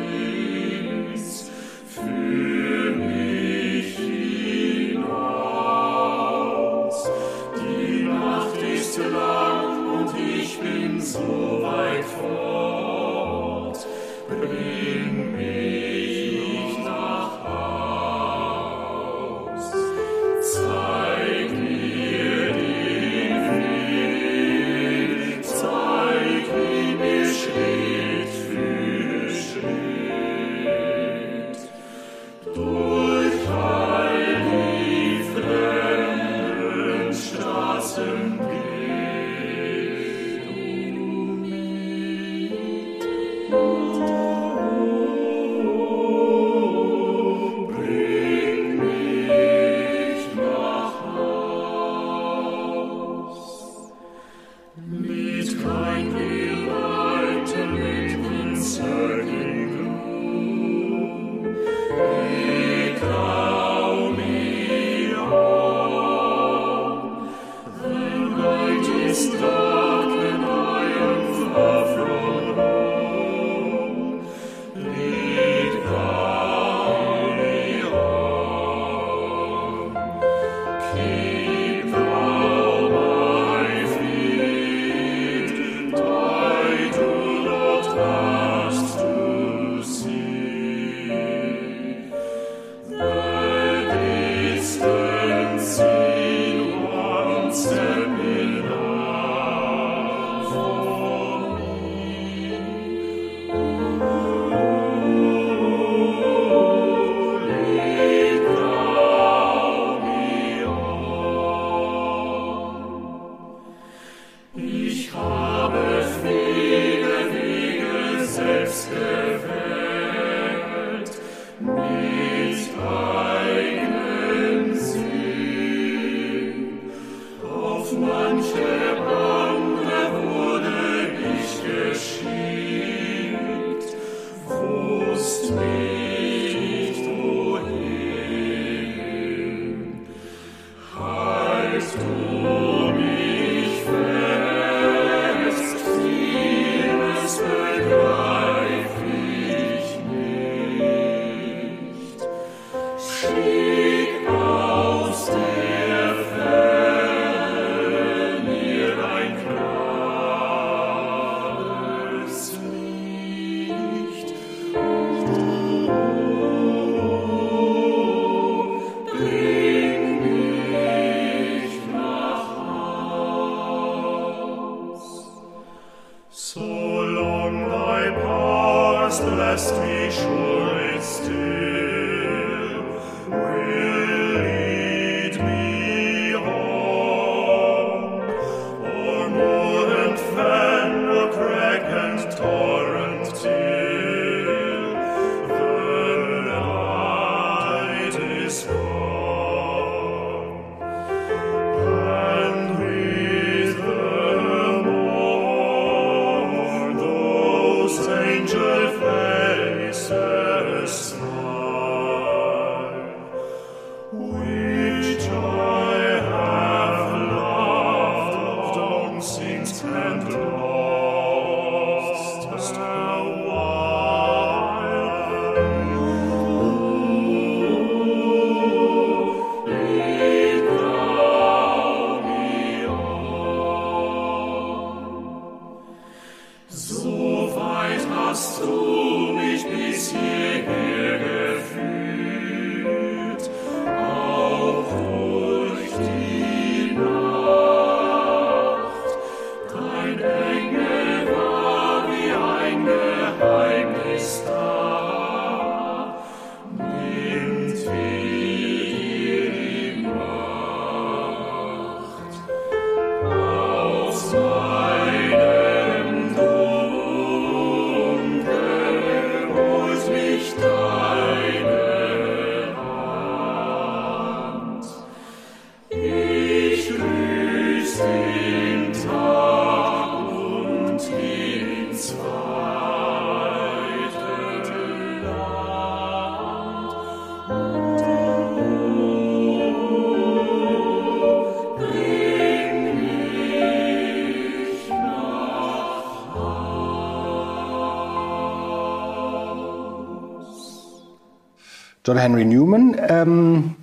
John Henry Newman. Ähm,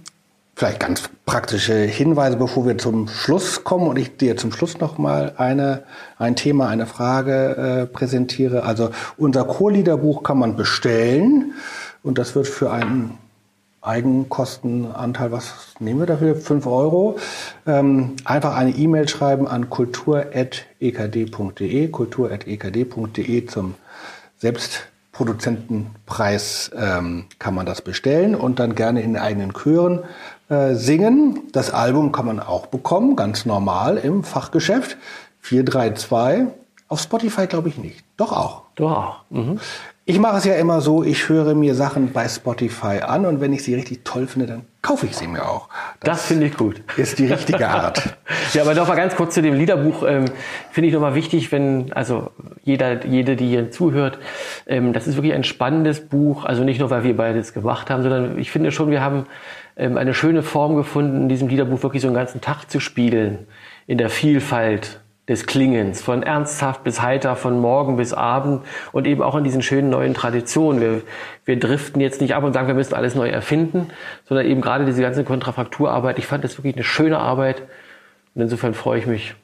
vielleicht ganz praktische Hinweise, bevor wir zum Schluss kommen und ich dir zum Schluss noch mal eine, ein Thema, eine Frage äh, präsentiere. Also unser Chorliederbuch kann man bestellen und das wird für einen Eigenkostenanteil, was nehmen wir dafür? 5 Euro. Ähm, einfach eine E-Mail schreiben an kultur.ekd.de, kultur.ekd.de zum Selbstproduzentenpreis ähm, kann man das bestellen und dann gerne in eigenen Chören äh, singen. Das Album kann man auch bekommen, ganz normal im Fachgeschäft. 432. Auf Spotify glaube ich nicht. Doch auch. Doch auch. Mhm. Ich mache es ja immer so, ich höre mir Sachen bei Spotify an und wenn ich sie richtig toll finde, dann kaufe ich sie mir auch. Das, finde ich gut. ist die richtige Art. Ja, aber noch mal ganz kurz zu dem Liederbuch. Ähm, finde ich noch mal wichtig, wenn, also jeder, jede, die hier zuhört, ähm, das ist wirklich ein spannendes Buch. Also nicht nur, weil wir beide es gemacht haben, sondern ich finde schon, wir haben ähm, eine schöne Form gefunden, in diesem Liederbuch wirklich so einen ganzen Tag zu spielen. In der Vielfalt des Klingens, von ernsthaft bis heiter, von morgen bis abend und eben auch in diesen schönen neuen Traditionen. Wir, wir driften jetzt nicht ab und sagen, wir müssen alles neu erfinden, sondern eben gerade diese ganze Kontrafakturarbeit. Ich fand das wirklich eine schöne Arbeit und insofern freue ich mich,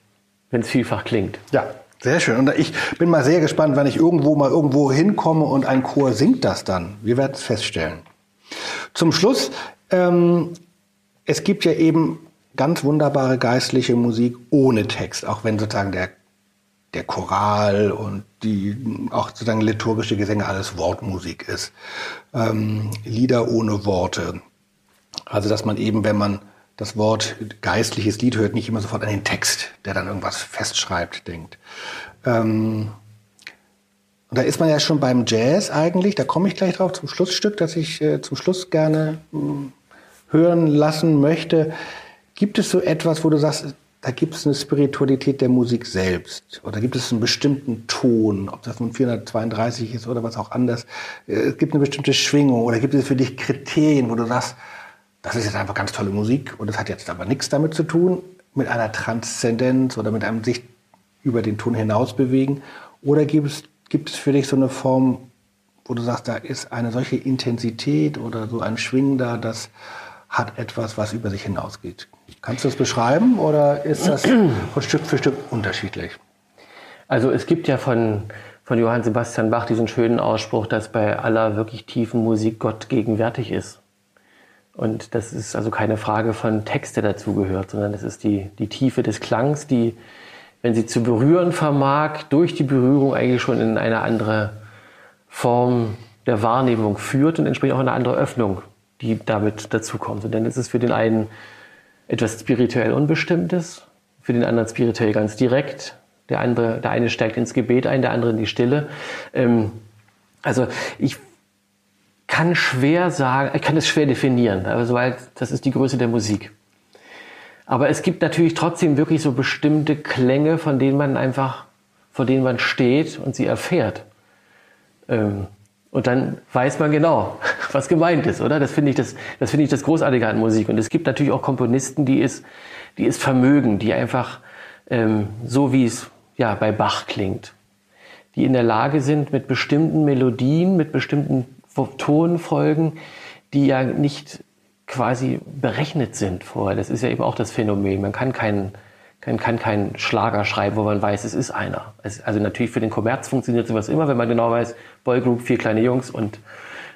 wenn es vielfach klingt. Ja, sehr schön. Und ich bin mal sehr gespannt, wenn ich irgendwo mal irgendwo hinkomme und ein Chor singt das dann. Wir werden es feststellen. Zum Schluss, ähm, es gibt ja eben ganz wunderbare geistliche Musik ohne Text, auch wenn sozusagen der, der Choral und die auch sozusagen liturgische Gesänge alles Wortmusik ist. Ähm, Lieder ohne Worte. Also dass man eben, wenn man das Wort geistliches Lied hört, nicht immer sofort an den Text, der dann irgendwas festschreibt, denkt. Ähm, und da ist man ja schon beim Jazz eigentlich, da komme ich gleich drauf zum Schlussstück, das ich äh, zum Schluss gerne mh, hören lassen möchte. Gibt es so etwas, wo du sagst, da gibt es eine Spiritualität der Musik selbst? Oder gibt es einen bestimmten Ton, ob das nun 432 ist oder was auch anders? Äh, Es gibt eine bestimmte Schwingung oder gibt es für dich Kriterien, wo du sagst, das ist jetzt einfach ganz tolle Musik und das hat jetzt aber nichts damit zu tun, mit einer Transzendenz oder mit einem sich über den Ton hinaus bewegen? Oder gibt es, gibt es für dich so eine Form, wo du sagst, da ist eine solche Intensität oder so ein Schwingen da, das hat etwas, was über sich hinausgeht? Kannst du das beschreiben oder ist das von Stück für Stück unterschiedlich? Also es gibt ja von, von Johann Sebastian Bach diesen schönen Ausspruch, dass bei aller wirklich tiefen Musik Gott gegenwärtig ist. Und das ist also keine Frage von Text, der dazugehört, sondern das ist die, die Tiefe des Klangs, die, wenn sie zu berühren vermag, durch die Berührung eigentlich schon in eine andere Form der Wahrnehmung führt und entsprechend auch eine andere Öffnung, die damit dazukommt. Und dann ist es für den einen etwas spirituell Unbestimmtes, für den anderen spirituell ganz direkt. Der andere, der eine steigt ins Gebet ein, der andere in die Stille. Ähm, also ich kann schwer sagen, ich kann es schwer definieren, also weil das ist die Größe der Musik. Aber es gibt natürlich trotzdem wirklich so bestimmte Klänge, von denen man einfach, vor denen man steht und sie erfährt. Ähm, und dann weiß man genau, was gemeint ist, oder? Das finde ich das, das finde ich das Großartige an Musik. Und es gibt natürlich auch Komponisten, die es, die es vermögen, die einfach ähm, so wie es ja bei Bach klingt, die in der Lage sind, mit bestimmten Melodien, mit bestimmten Tonfolgen, die ja nicht quasi berechnet sind vorher. Das ist ja eben auch das Phänomen. Man kann keinen kann, kann keinen Schlager schreiben, wo man weiß, es ist einer. Also natürlich für den Kommerz funktioniert sowas immer, wenn man genau weiß, Boygroup, vier kleine Jungs und,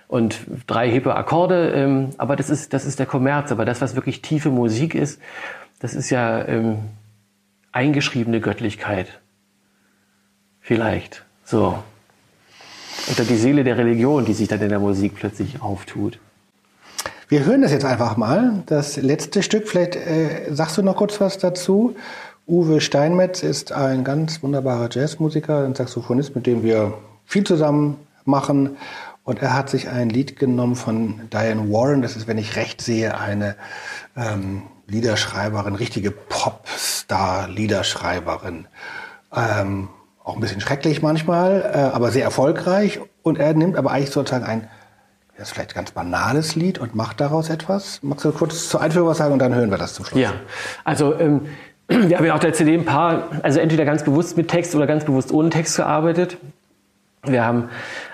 und drei hippe Akkorde. Ähm, aber das ist, das ist der Kommerz. Aber das, was wirklich tiefe Musik ist, das ist ja ähm, eingeschriebene Göttlichkeit. Vielleicht. So. Oder die Seele der Religion, die sich dann in der Musik plötzlich auftut. Wir hören das jetzt einfach mal. Das letzte Stück, vielleicht äh, sagst du noch kurz was dazu. Uwe Steinmetz ist ein ganz wunderbarer Jazzmusiker, ein Saxophonist, mit dem wir viel zusammen machen. Und er hat sich ein Lied genommen von Diane Warren. Das ist, wenn ich recht sehe, eine ähm, Liederschreiberin, richtige Popstar-Liederschreiberin. Ähm, auch ein bisschen schrecklich manchmal, äh, aber sehr erfolgreich. Und er nimmt aber eigentlich sozusagen ein das ist vielleicht ein ganz banales Lied und macht daraus etwas. Magst du kurz zur Einführung was sagen und dann hören wir das zum Schluss? Ja, also ähm, wir haben ja auf der CD ein paar, also entweder ganz bewusst mit Text oder ganz bewusst ohne Text gearbeitet. Wir haben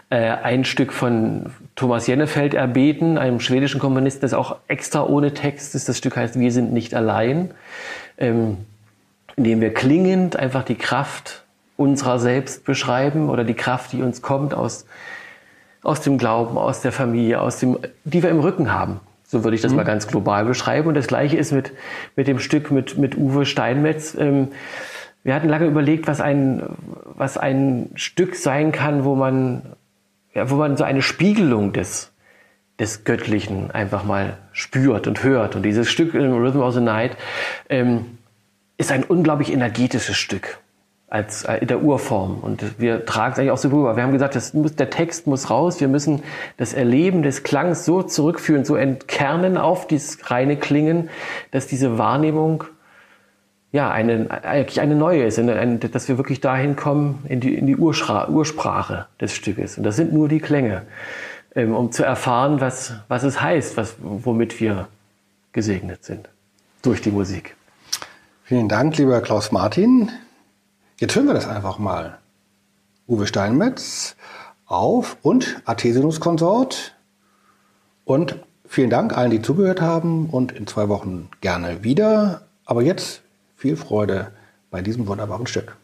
äh, ein Stück von Thomas Jennefeld erbeten, einem schwedischen Komponisten, das auch extra ohne Text ist. Das Stück heißt Wir sind nicht allein, ähm, indem wir klingend einfach die Kraft unserer selbst beschreiben oder die Kraft, die uns kommt aus, aus dem Glauben, aus der Familie, aus dem, die wir im Rücken haben. So würde ich das mhm. mal ganz global beschreiben. Und das Gleiche ist mit, mit dem Stück mit, mit Uwe Steinmetz. Ähm, wir hatten lange überlegt, was ein, was ein Stück sein kann, wo man, ja, wo man so eine Spiegelung des, des Göttlichen einfach mal spürt und hört. Und dieses Stück Rhythm of the Night ähm, ist ein unglaublich energetisches Stück als äh, in der Urform. Und wir tragen es eigentlich auch so rüber. Wir haben gesagt, das muss, der Text muss raus. Wir müssen das Erleben des Klangs so zurückführen, so entkernen auf dieses reine Klingen, dass diese Wahrnehmung ja eine, eigentlich eine neue ist, dass wir wirklich dahin kommen in die, in die Urschra Ursprache des Stückes. Und das sind nur die Klänge, ähm, um zu erfahren, was, was es heißt, was, womit wir gesegnet sind durch die Musik. Vielen Dank, lieber Klaus Martin. Jetzt hören wir das einfach mal. Uwe Steinmetz auf und Artesianus Konsort. Und vielen Dank allen, die zugehört haben und in zwei Wochen gerne wieder. Aber jetzt viel Freude bei diesem wunderbaren Stück.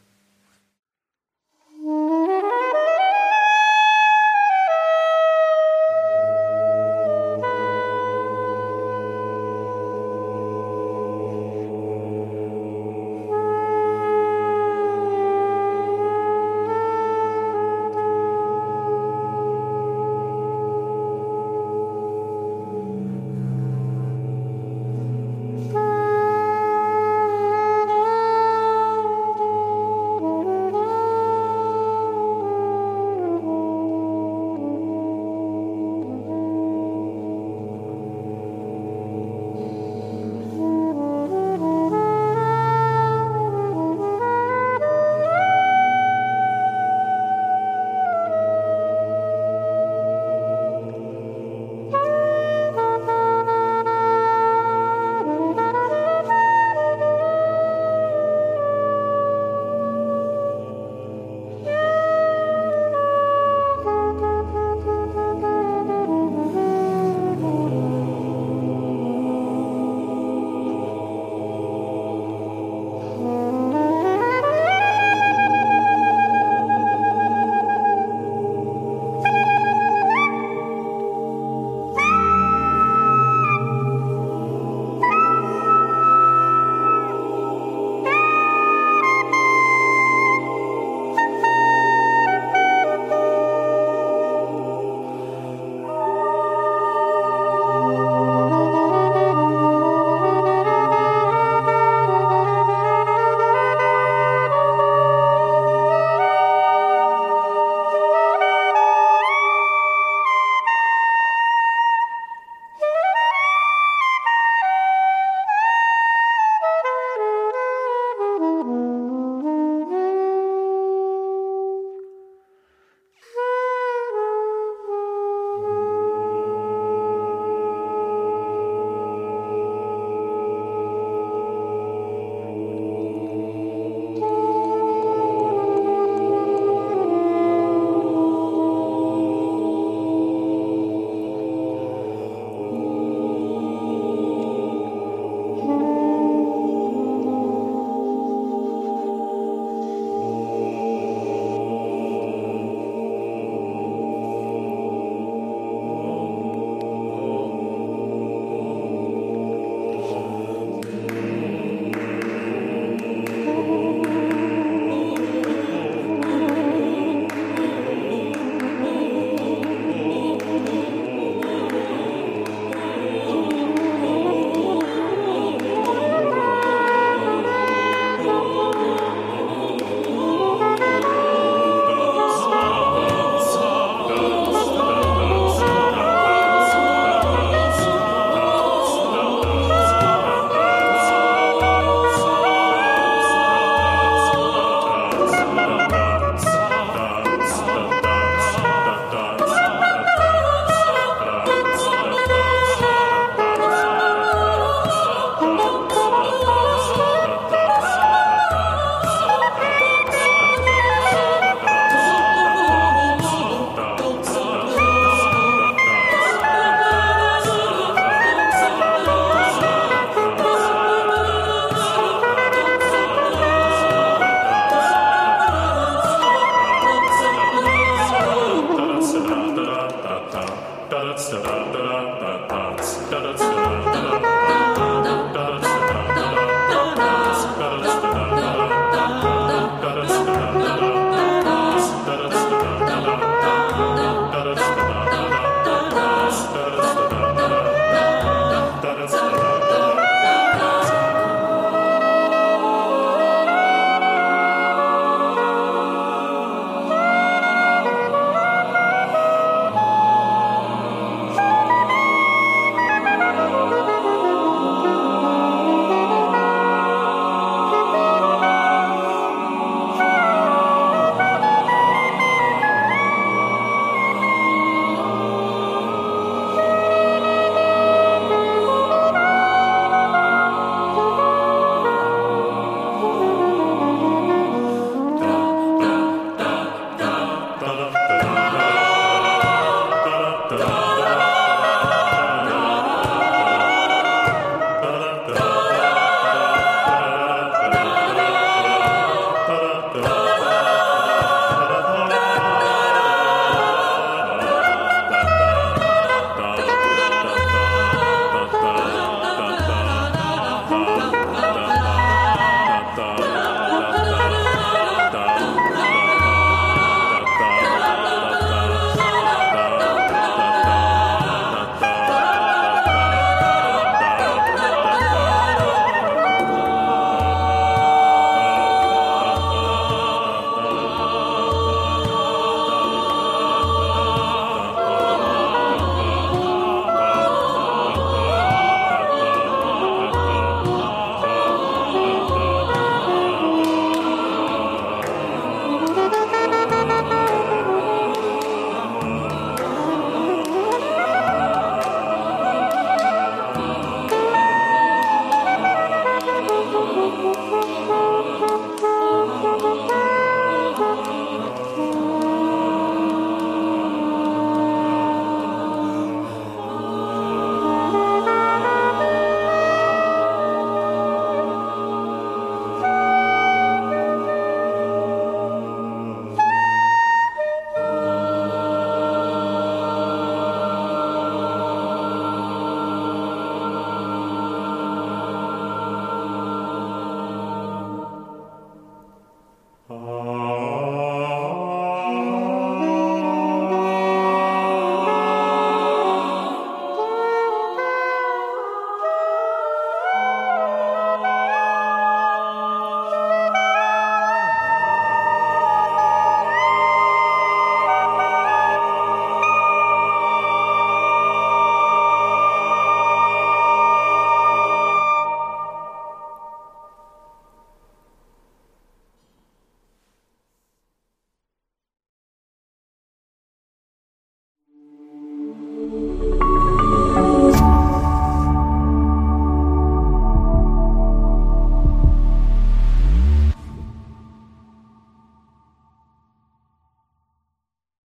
Da dazu